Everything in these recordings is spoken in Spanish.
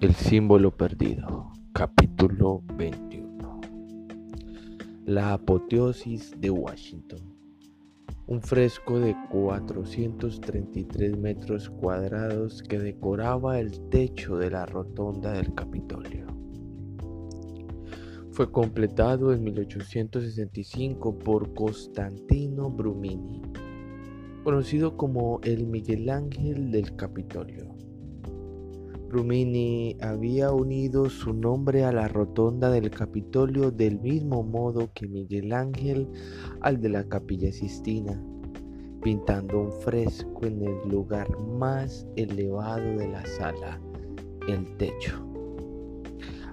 El símbolo perdido, capítulo 21. La apoteosis de Washington. Un fresco de 433 metros cuadrados que decoraba el techo de la rotonda del Capitolio. Fue completado en 1865 por Costantino Brumini, conocido como el Miguel Ángel del Capitolio Rumini había unido su nombre a la rotonda del Capitolio del mismo modo que Miguel Ángel al de la Capilla Sistina, pintando un fresco en el lugar más elevado de la sala, el techo.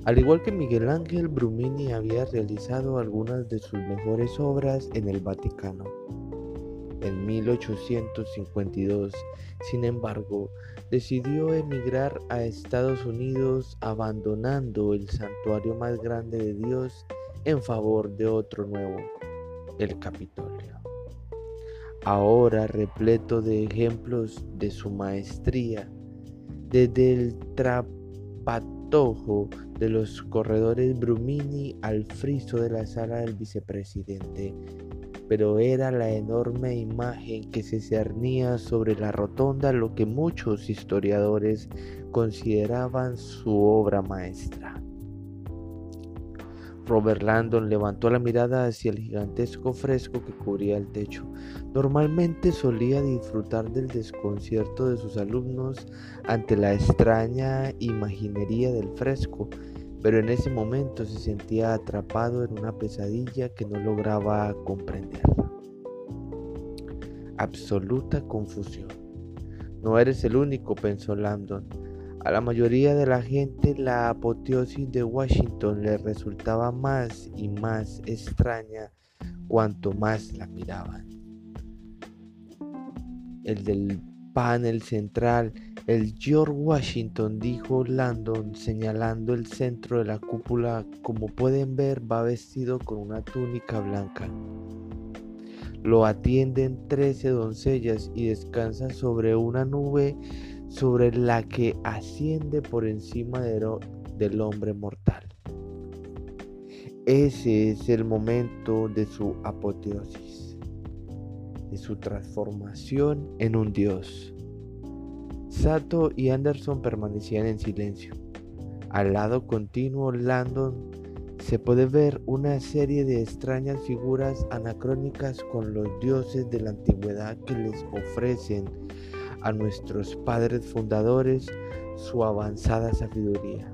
Al igual que Miguel Ángel, Brumini había realizado algunas de sus mejores obras en el Vaticano. En 1852, sin embargo, decidió emigrar a Estados Unidos abandonando el santuario más grande de Dios en favor de otro nuevo, el Capitolio. Ahora repleto de ejemplos de su maestría, desde el trapatojo de los corredores Brumini al friso de la sala del vicepresidente, pero era la enorme imagen que se cernía sobre la rotonda lo que muchos historiadores consideraban su obra maestra. Robert Landon levantó la mirada hacia el gigantesco fresco que cubría el techo. Normalmente solía disfrutar del desconcierto de sus alumnos ante la extraña imaginería del fresco, pero en ese momento se sentía atrapado en una pesadilla que no lograba comprender. Absoluta confusión. No eres el único, pensó Landon. A la mayoría de la gente la apoteosis de Washington le resultaba más y más extraña cuanto más la miraban. El del panel central el George Washington, dijo Landon, señalando el centro de la cúpula, como pueden ver, va vestido con una túnica blanca. Lo atienden trece doncellas y descansa sobre una nube sobre la que asciende por encima del hombre mortal. Ese es el momento de su apoteosis, de su transformación en un dios. Sato y Anderson permanecían en silencio. Al lado continuo Landon se puede ver una serie de extrañas figuras anacrónicas con los dioses de la antigüedad que les ofrecen a nuestros padres fundadores su avanzada sabiduría.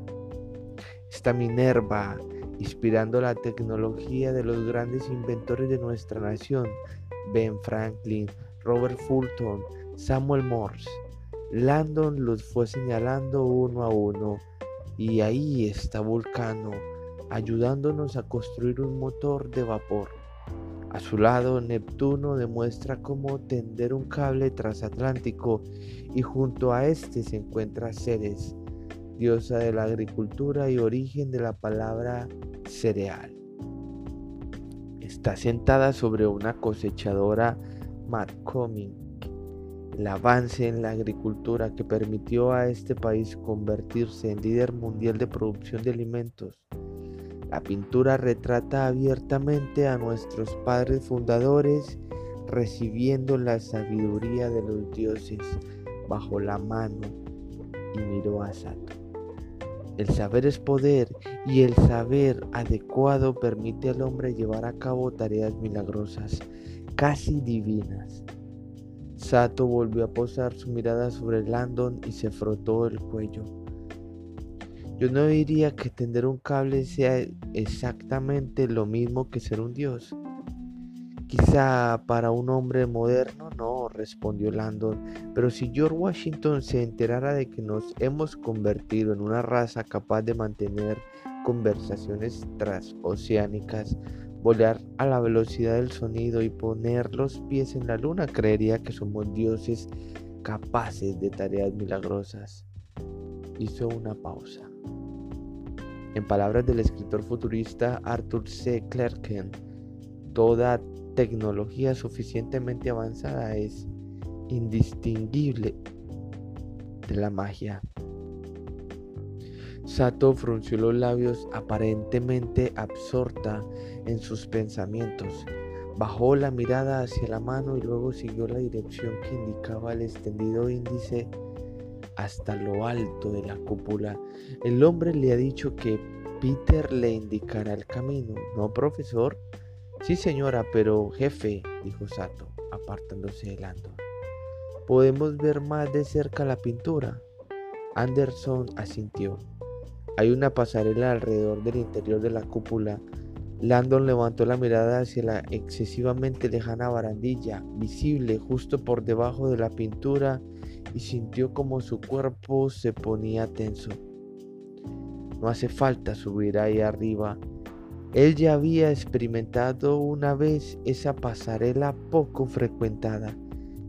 Esta Minerva, inspirando la tecnología de los grandes inventores de nuestra nación, Ben Franklin, Robert Fulton, Samuel Morse, Landon los fue señalando uno a uno y ahí está Vulcano ayudándonos a construir un motor de vapor. A su lado Neptuno demuestra cómo tender un cable transatlántico y junto a este se encuentra Ceres, diosa de la agricultura y origen de la palabra cereal. Está sentada sobre una cosechadora Marcoming el avance en la agricultura que permitió a este país convertirse en líder mundial de producción de alimentos. La pintura retrata abiertamente a nuestros padres fundadores recibiendo la sabiduría de los dioses bajo la mano y miró a Sato. El saber es poder y el saber adecuado permite al hombre llevar a cabo tareas milagrosas, casi divinas. Sato volvió a posar su mirada sobre Landon y se frotó el cuello. Yo no diría que tender un cable sea exactamente lo mismo que ser un dios. Quizá para un hombre moderno no, respondió Landon, pero si George Washington se enterara de que nos hemos convertido en una raza capaz de mantener conversaciones transoceánicas, volar a la velocidad del sonido y poner los pies en la luna, creería que somos dioses capaces de tareas milagrosas. Hizo una pausa. En palabras del escritor futurista Arthur C. Clarke, toda tecnología suficientemente avanzada es indistinguible de la magia. Sato frunció los labios aparentemente absorta en sus pensamientos. Bajó la mirada hacia la mano y luego siguió la dirección que indicaba el extendido índice hasta lo alto de la cúpula. El hombre le ha dicho que Peter le indicará el camino, ¿no, profesor? Sí, señora, pero jefe, dijo Sato, apartándose de Landon. ¿Podemos ver más de cerca la pintura? Anderson asintió. Hay una pasarela alrededor del interior de la cúpula Landon levantó la mirada hacia la excesivamente lejana barandilla, visible justo por debajo de la pintura, y sintió como su cuerpo se ponía tenso. No hace falta subir ahí arriba. Él ya había experimentado una vez esa pasarela poco frecuentada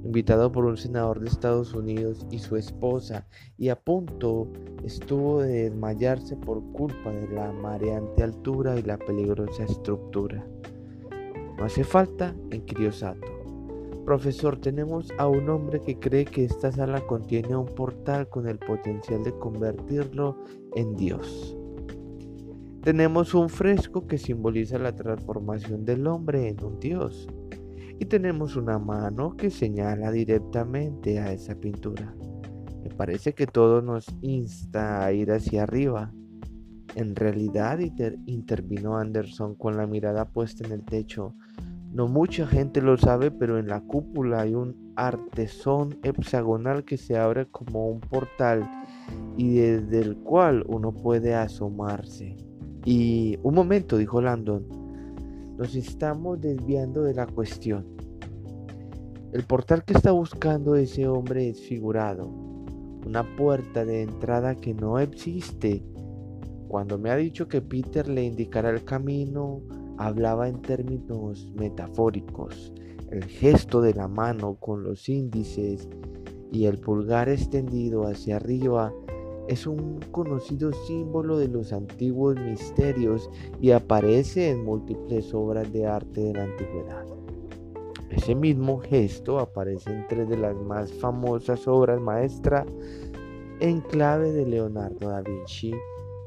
invitado por un senador de Estados Unidos y su esposa, y a punto estuvo de desmayarse por culpa de la mareante altura y la peligrosa estructura. ¿No hace falta? inquirió Sato. Profesor, tenemos a un hombre que cree que esta sala contiene un portal con el potencial de convertirlo en Dios. Tenemos un fresco que simboliza la transformación del hombre en un Dios y tenemos una mano que señala directamente a esa pintura. Me parece que todo nos insta a ir hacia arriba. En realidad, intervino Anderson con la mirada puesta en el techo. No mucha gente lo sabe, pero en la cúpula hay un artesón hexagonal que se abre como un portal y desde el cual uno puede asomarse. Y un momento, dijo Landon. Nos estamos desviando de la cuestión. El portal que está buscando ese hombre es figurado, una puerta de entrada que no existe. Cuando me ha dicho que Peter le indicará el camino, hablaba en términos metafóricos. El gesto de la mano con los índices y el pulgar extendido hacia arriba es un conocido símbolo de los antiguos misterios y aparece en múltiples obras de arte de la antigüedad. Ese mismo gesto aparece en tres de las más famosas obras maestras en clave de Leonardo da Vinci,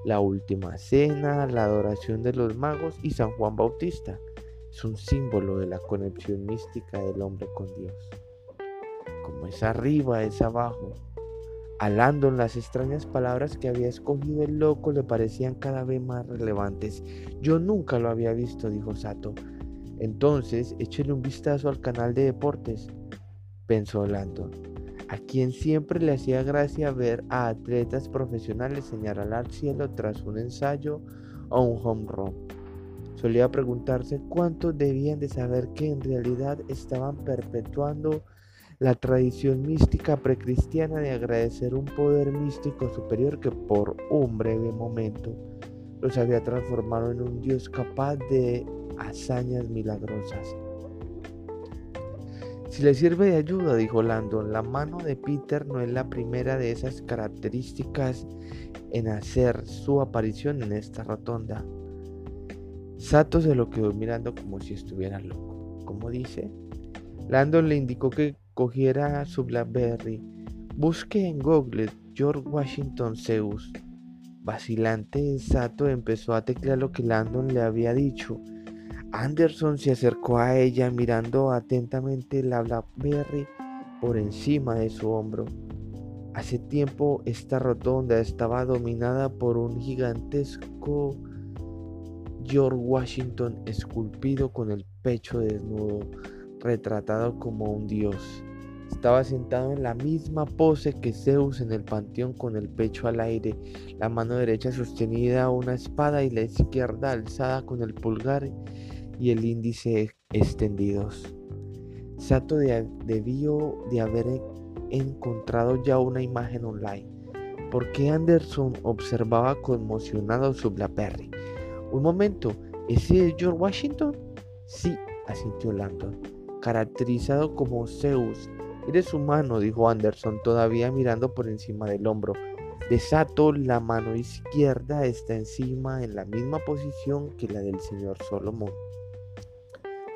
La Última Cena, La Adoración de los Magos y San Juan Bautista. Es un símbolo de la conexión mística del hombre con Dios. Como es arriba, es abajo, a Landon las extrañas palabras que había escogido el loco le parecían cada vez más relevantes. Yo nunca lo había visto, dijo Sato. Entonces, échele un vistazo al canal de deportes, pensó Landon, a quien siempre le hacía gracia ver a atletas profesionales señalar al cielo tras un ensayo o un home run. Solía preguntarse cuántos debían de saber que en realidad estaban perpetuando la tradición mística precristiana de agradecer un poder místico superior que por un breve momento los había transformado en un Dios capaz de hazañas milagrosas. Si le sirve de ayuda, dijo Landon, la mano de Peter no es la primera de esas características en hacer su aparición en esta rotonda. Sato se lo quedó mirando como si estuviera loco. ¿Cómo dice? Landon le indicó que cogiera su Blackberry. Busque en Google George Washington Zeus. Vacilante, Sato empezó a teclear lo que Landon le había dicho. Anderson se acercó a ella mirando atentamente la Blackberry por encima de su hombro. Hace tiempo esta rotonda estaba dominada por un gigantesco George Washington esculpido con el pecho desnudo, retratado como un dios. Estaba sentado en la misma pose que Zeus en el panteón con el pecho al aire, la mano derecha sostenida una espada y la izquierda alzada con el pulgar y el índice extendidos. Sato debió de haber encontrado ya una imagen online, porque Anderson observaba conmocionado su Blackberry. Un momento, ¿ese es George Washington? Sí, asintió Landon, caracterizado como Zeus Eres humano, dijo Anderson, todavía mirando por encima del hombro. De Sato, la mano izquierda está encima en la misma posición que la del señor Solomon.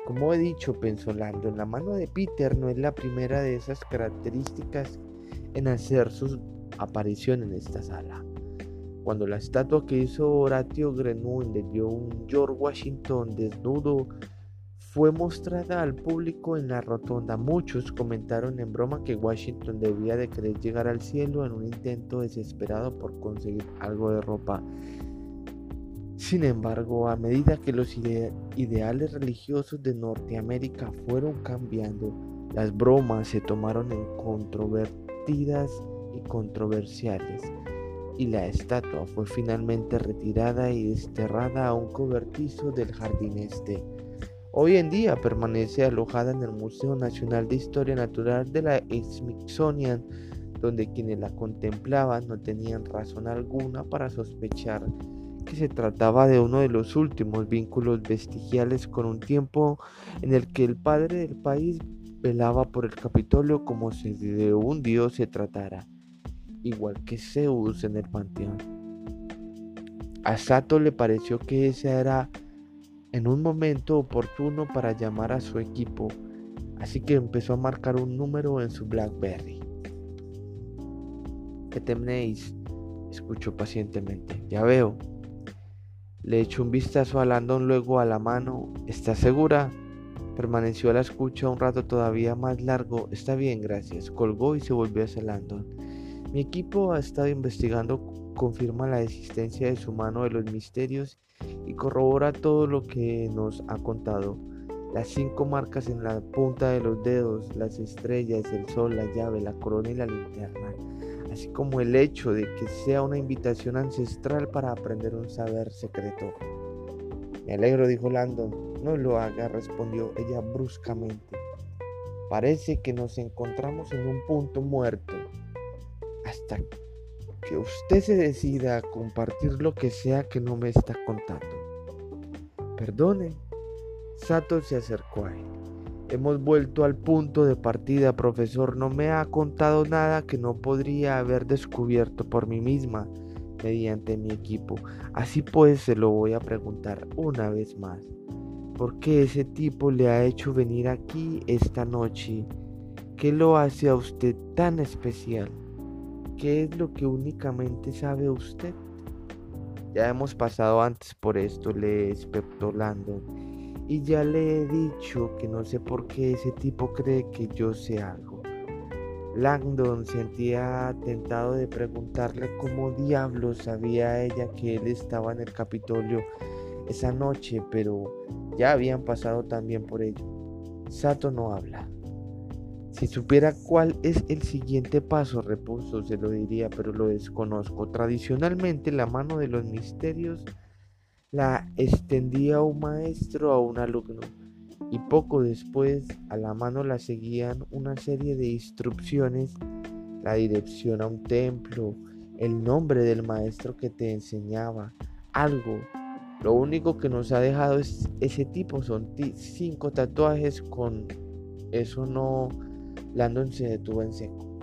Como he dicho, pensó Lando, la mano de Peter no es la primera de esas características en hacer su aparición en esta sala. Cuando la estatua que hizo Horatio Grenouille le dio un George Washington desnudo fue mostrada al público en la rotonda. Muchos comentaron en broma que Washington debía de querer llegar al cielo en un intento desesperado por conseguir algo de ropa. Sin embargo, a medida que los ideales religiosos de Norteamérica fueron cambiando, las bromas se tomaron en controvertidas y controversiales, y la estatua fue finalmente retirada y desterrada a un cobertizo del jardín este. Hoy en día permanece alojada en el Museo Nacional de Historia Natural de la Smithsonian, donde quienes la contemplaban no tenían razón alguna para sospechar que se trataba de uno de los últimos vínculos vestigiales con un tiempo en el que el padre del país velaba por el Capitolio como si de un dios se tratara, igual que Zeus en el panteón. A Sato le pareció que esa era en un momento oportuno para llamar a su equipo, así que empezó a marcar un número en su BlackBerry. ¿Qué? Escuchó pacientemente. Ya veo. Le echó un vistazo a Landon luego a la mano. ¿Estás segura? Permaneció a la escucha un rato todavía más largo. Está bien, gracias. Colgó y se volvió hacia Landon. Mi equipo ha estado investigando, confirma la existencia de su mano de los misterios y corrobora todo lo que nos ha contado. Las cinco marcas en la punta de los dedos, las estrellas, el sol, la llave, la corona y la linterna, así como el hecho de que sea una invitación ancestral para aprender un saber secreto. Me alegro, dijo Landon. No lo haga, respondió ella bruscamente. Parece que nos encontramos en un punto muerto. Hasta usted se decida a compartir lo que sea que no me está contando. Perdone. Sato se acercó a él. Hemos vuelto al punto de partida, profesor. No me ha contado nada que no podría haber descubierto por mí misma mediante mi equipo. Así pues, se lo voy a preguntar una vez más. ¿Por qué ese tipo le ha hecho venir aquí esta noche? ¿Qué lo hace a usted tan especial? ¿Qué es lo que únicamente sabe usted? Ya hemos pasado antes por esto, le espectó Landon. Y ya le he dicho que no sé por qué ese tipo cree que yo sé algo. Langdon sentía tentado de preguntarle cómo diablos sabía ella que él estaba en el Capitolio esa noche, pero ya habían pasado también por ello. Sato no habla. Si supiera cuál es el siguiente paso, repuso, se lo diría, pero lo desconozco. Tradicionalmente la mano de los misterios la extendía un maestro a un alumno y poco después a la mano la seguían una serie de instrucciones, la dirección a un templo, el nombre del maestro que te enseñaba, algo. Lo único que nos ha dejado es ese tipo, son cinco tatuajes con eso no Landon se detuvo en seco.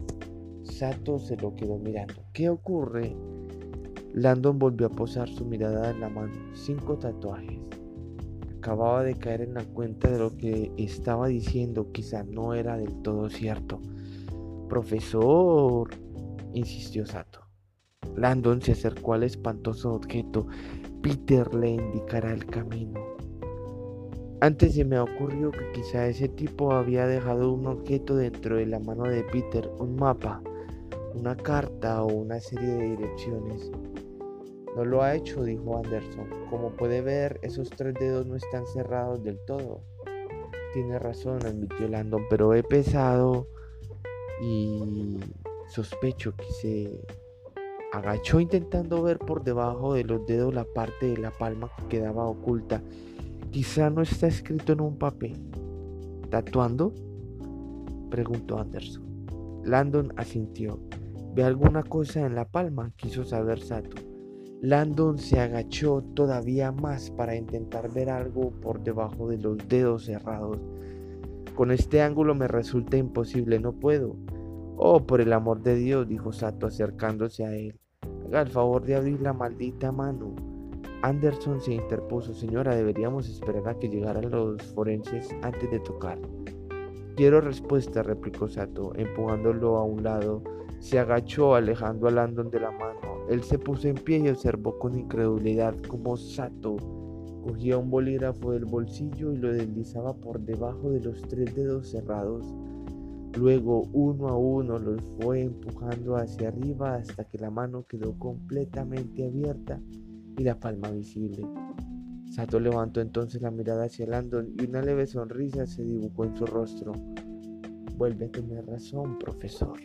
Sato se lo quedó mirando. ¿Qué ocurre? Landon volvió a posar su mirada en la mano. Cinco tatuajes. Acababa de caer en la cuenta de lo que estaba diciendo. Quizá no era del todo cierto. Profesor, insistió Sato. Landon se acercó al espantoso objeto. Peter le indicará el camino. Antes se me ocurrió que quizá ese tipo había dejado un objeto dentro de la mano de Peter, un mapa, una carta o una serie de direcciones. No lo ha hecho, dijo Anderson. Como puede ver, esos tres dedos no están cerrados del todo. Tiene razón, admitió Landon, pero he pesado y sospecho que se agachó intentando ver por debajo de los dedos la parte de la palma que quedaba oculta Quizá no está escrito en un papel. ¿Tatuando? Preguntó Anderson. Landon asintió. ¿Ve alguna cosa en la palma? Quiso saber Sato. Landon se agachó todavía más para intentar ver algo por debajo de los dedos cerrados. Con este ángulo me resulta imposible, no puedo. Oh, por el amor de Dios, dijo Sato acercándose a él. Haga el favor de abrir la maldita mano. Anderson se interpuso, señora, deberíamos esperar a que llegaran los forenses antes de tocar. Quiero respuesta, replicó Sato, empujándolo a un lado Se agachó alejando a Landon de la mano. Él se puso en pie y observó con incredulidad cómo Sato cogía un bolígrafo del bolsillo y lo deslizaba por debajo de los tres dedos cerrados. Luego, uno a uno, los fue empujando hacia arriba hasta que la mano quedó completamente abierta y la palma visible. Sato levantó entonces la mirada hacia Landon y una leve sonrisa se dibujó en su rostro. Vuelve a tener razón, profesor.